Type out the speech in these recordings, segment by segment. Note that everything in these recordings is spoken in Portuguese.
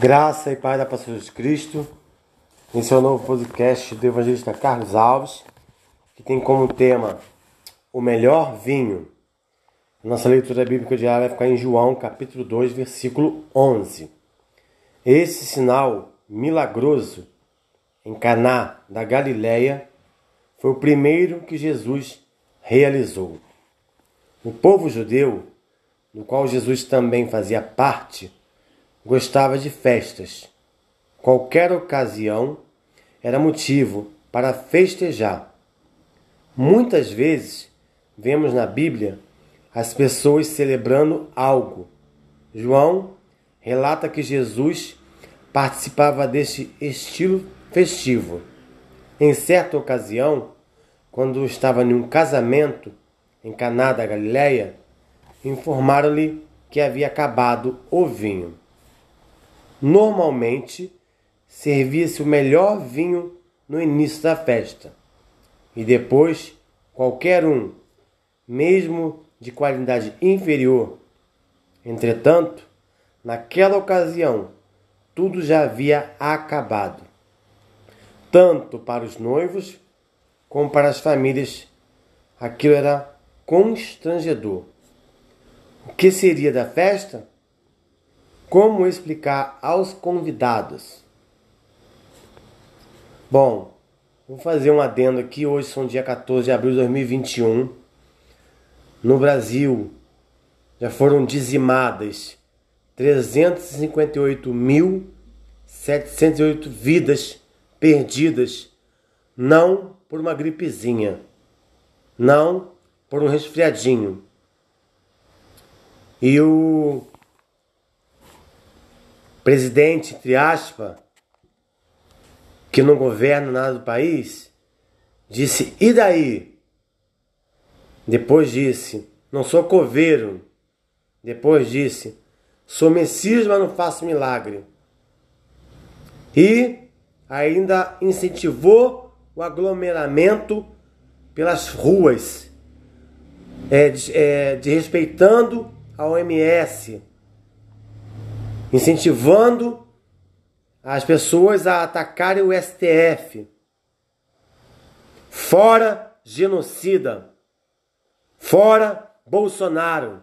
Graça e paz da Pastor Jesus Cristo. Esse é o novo podcast do evangelista Carlos Alves, que tem como tema o melhor vinho. Nossa leitura bíblica diária vai ficar em João, capítulo 2, versículo 11. Esse sinal milagroso em Caná da Galileia foi o primeiro que Jesus realizou. O povo judeu, do qual Jesus também fazia parte, gostava de festas. Qualquer ocasião era motivo para festejar. Muitas vezes vemos na Bíblia as pessoas celebrando algo. João relata que Jesus participava deste estilo festivo. Em certa ocasião, quando estava em um casamento em Caná da Galileia, informaram-lhe que havia acabado o vinho. Normalmente, servia-se o melhor vinho no início da festa, e depois qualquer um, mesmo de qualidade inferior. Entretanto, naquela ocasião, tudo já havia acabado, tanto para os noivos como para as famílias. Aquilo era constrangedor. O que seria da festa? Como explicar aos convidados? Bom, vou fazer um adendo aqui. Hoje são dia 14 de abril de 2021. No Brasil já foram dizimadas 358.708 vidas perdidas, não por uma gripezinha, não por um resfriadinho. E o presidente, entre aspas, que não governa nada do país, disse: e daí? Depois disse: não sou coveiro. Depois disse: sou Messias, mas não faço milagre. E ainda incentivou o aglomeramento pelas ruas, é, é, de respeitando a OMS incentivando as pessoas a atacarem o STF. Fora genocida. Fora Bolsonaro.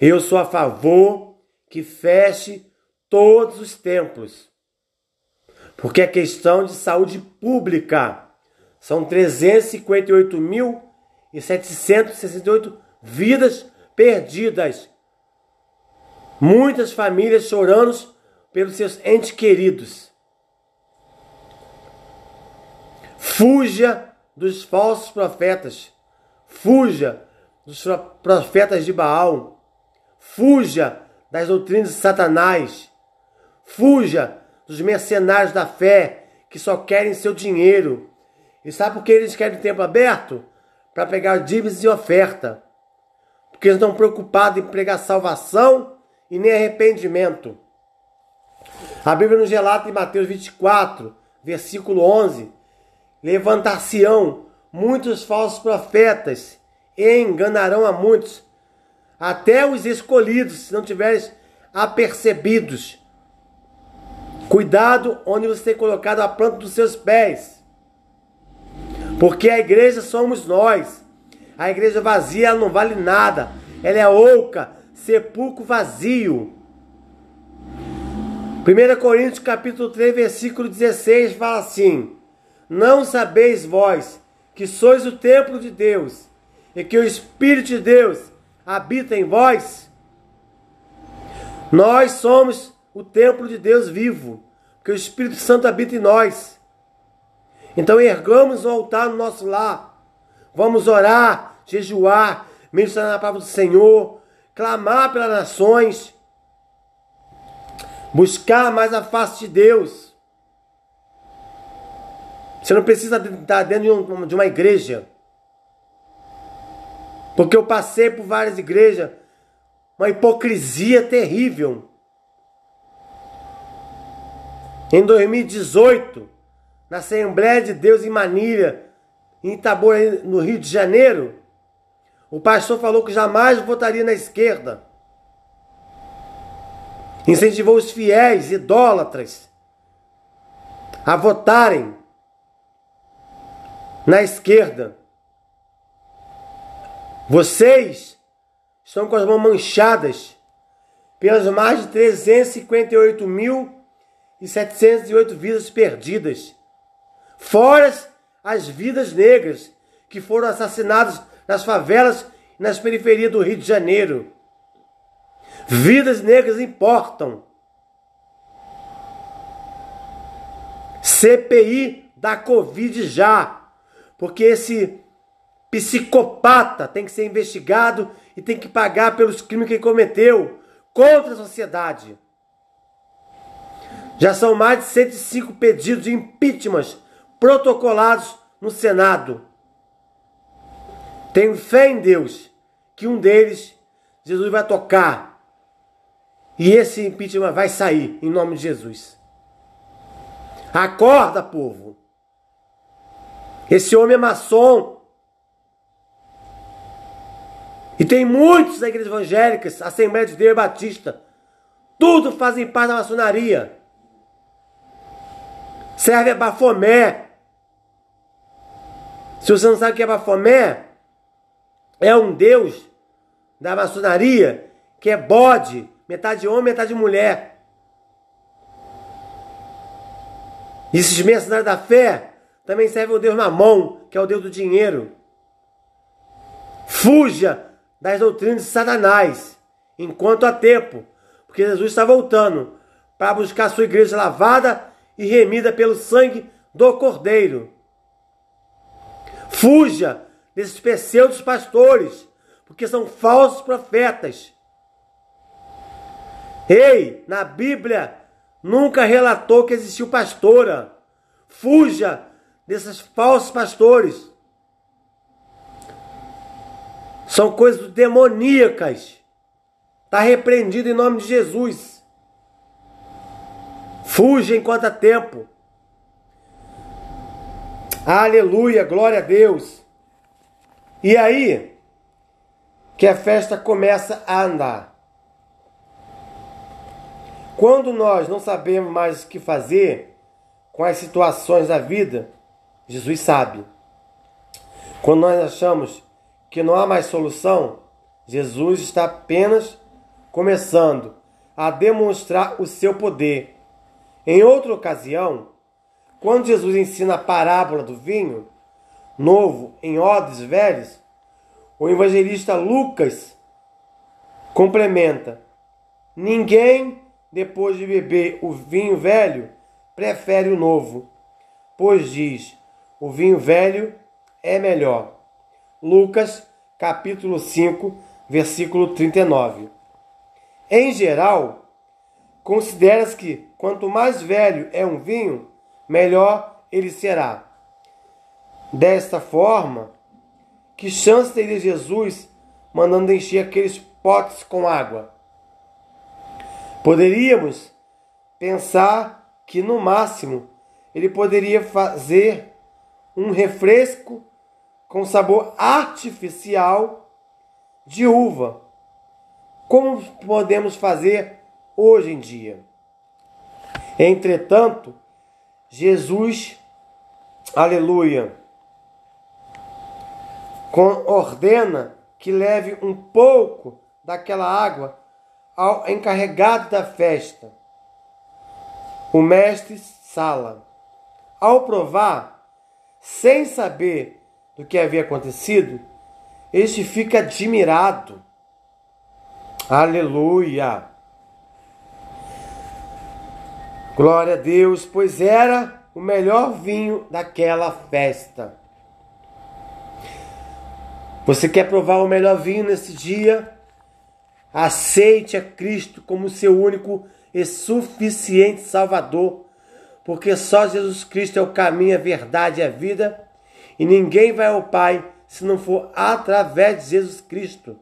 Eu sou a favor que feche todos os templos. Porque é questão de saúde pública. São 358.768 vidas perdidas Muitas famílias chorando pelos seus entes queridos. Fuja dos falsos profetas. Fuja dos profetas de Baal. Fuja das doutrinas de Satanás. Fuja dos mercenários da fé que só querem seu dinheiro. E sabe por que eles querem tempo aberto? Para pegar dívidas e oferta. Porque eles estão preocupados em pregar salvação e nem arrependimento. A Bíblia nos relata em Mateus 24, versículo 11: Levantar-se-ão muitos falsos profetas e enganarão a muitos, até os escolhidos, se não tiveres apercebidos. Cuidado onde você tem colocado a planta dos seus pés. Porque a igreja somos nós. A igreja vazia ela não vale nada. Ela é oca, sepulcro vazio. 1 Coríntios capítulo 3, versículo 16 fala assim: Não sabeis vós que sois o templo de Deus e que o Espírito de Deus habita em vós? Nós somos o templo de Deus vivo, porque o Espírito Santo habita em nós. Então ergamos o altar no nosso lar. Vamos orar, jejuar, ministrar na palavra do Senhor, clamar pelas nações, buscar mais a face de Deus. Você não precisa estar dentro de uma igreja. Porque eu passei por várias igrejas, uma hipocrisia terrível. Em 2018, na Assembleia de Deus em Manilha, em Itabora, no Rio de Janeiro, o pastor falou que jamais votaria na esquerda. incentivou os fiéis idólatras a votarem na esquerda. Vocês estão com as mãos manchadas pelas mais de 358.708 vidas perdidas, fora as vidas negras que foram assassinadas nas favelas e nas periferias do Rio de Janeiro. Vidas negras importam. CPI da Covid já, porque esse psicopata tem que ser investigado e tem que pagar pelos crimes que ele cometeu contra a sociedade. Já são mais de 105 pedidos de impeachment protocolados no Senado. Tenho fé em Deus que um deles Jesus vai tocar e esse impeachment vai sair em nome de Jesus. Acorda, povo. Esse homem é maçom. E tem muitos da igreja evangélica, Assembleia de Deus Batista. Tudo fazem parte da maçonaria. Serve a Bafomé. Se você não sabe o que é Bafomé, é um deus da maçonaria que é bode, metade homem, metade mulher. E esses mercenários da fé também servem o deus Mamon, que é o deus do dinheiro. Fuja das doutrinas de Satanás, enquanto há tempo, porque Jesus está voltando para buscar sua igreja lavada e remida pelo sangue do Cordeiro. Fuja desses pseudos pastores, porque são falsos profetas. Ei, na Bíblia nunca relatou que existiu pastora. Fuja desses falsos pastores. São coisas demoníacas. Está repreendido em nome de Jesus. Fuja enquanto há tempo. Aleluia, glória a Deus. E aí que a festa começa a andar. Quando nós não sabemos mais o que fazer com as situações da vida, Jesus sabe. Quando nós achamos que não há mais solução, Jesus está apenas começando a demonstrar o seu poder. Em outra ocasião, quando Jesus ensina a parábola do vinho novo em odres velhos, o evangelista Lucas complementa: Ninguém, depois de beber o vinho velho, prefere o novo, pois diz: o vinho velho é melhor. Lucas, capítulo 5, versículo 39. Em geral, considera-se que quanto mais velho é um vinho, melhor ele será. Desta forma, que chance teria Jesus mandando encher aqueles potes com água? Poderíamos pensar que no máximo ele poderia fazer um refresco com sabor artificial de uva, como podemos fazer hoje em dia. Entretanto, Jesus, aleluia, ordena que leve um pouco daquela água ao encarregado da festa, o mestre Sala. Ao provar, sem saber do que havia acontecido, este fica admirado. Aleluia! Glória a Deus, pois era o melhor vinho daquela festa. Você quer provar o melhor vinho nesse dia? Aceite a Cristo como seu único e suficiente Salvador, porque só Jesus Cristo é o caminho, a verdade e a vida e ninguém vai ao Pai se não for através de Jesus Cristo.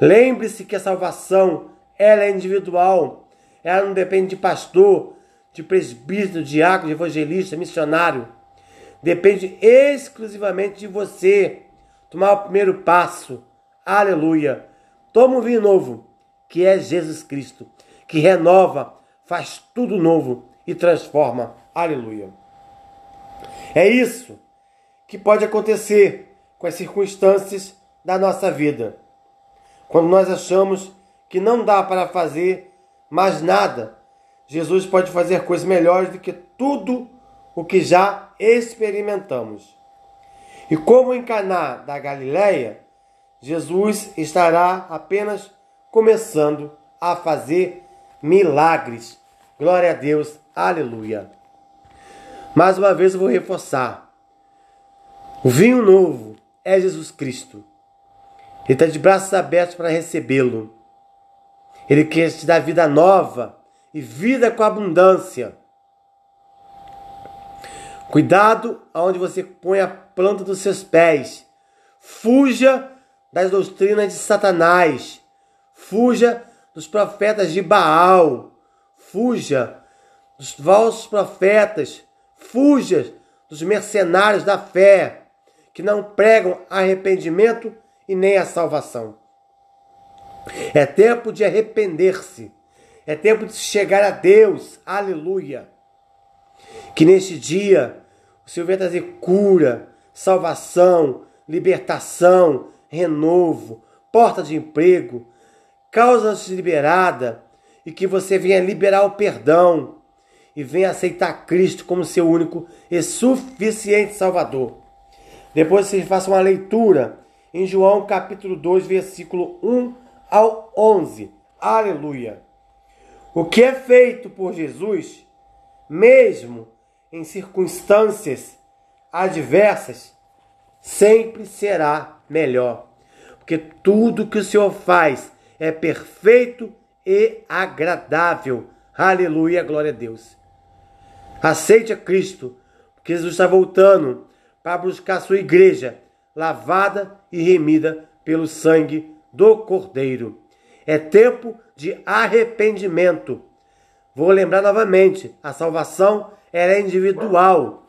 Lembre-se que a salvação ela é individual, ela não depende de pastor, de presbítero, diácono, de evangelista, missionário. Depende exclusivamente de você tomar o primeiro passo. Aleluia. Toma um vinho novo, que é Jesus Cristo. que renova, faz tudo novo e transforma. Aleluia. É isso que pode acontecer com as circunstâncias da nossa vida. Quando nós achamos que não dá para fazer mais nada, Jesus pode fazer coisas melhores do que tudo o que já experimentamos. E como em Caná da Galileia, Jesus estará apenas começando a fazer milagres. Glória a Deus, aleluia. Mais uma vez eu vou reforçar. O vinho novo é Jesus Cristo. Ele está de braços abertos para recebê-lo. Ele quer te dar vida nova e vida com abundância. Cuidado aonde você põe a planta dos seus pés. Fuja das doutrinas de Satanás. Fuja dos profetas de Baal. Fuja dos falsos profetas. Fuja dos mercenários da fé que não pregam arrependimento e nem a salvação. É tempo de arrepender-se. É tempo de chegar a Deus. Aleluia. Que neste dia o Senhor venha trazer cura, salvação, libertação, renovo, porta de emprego, causa liberada e que você venha liberar o perdão e venha aceitar Cristo como seu único e suficiente Salvador. Depois você faça uma leitura em João capítulo 2, versículo 1 ao 11. Aleluia. O que é feito por Jesus, mesmo em circunstâncias adversas, sempre será melhor. Porque tudo que o Senhor faz é perfeito e agradável. Aleluia, glória a Deus. Aceite a Cristo, porque Jesus está voltando para buscar sua igreja lavada e remida pelo sangue do Cordeiro. É tempo de arrependimento. Vou lembrar novamente: a salvação é individual.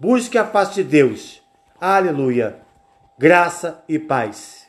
Busque a face de Deus. Aleluia. Graça e paz.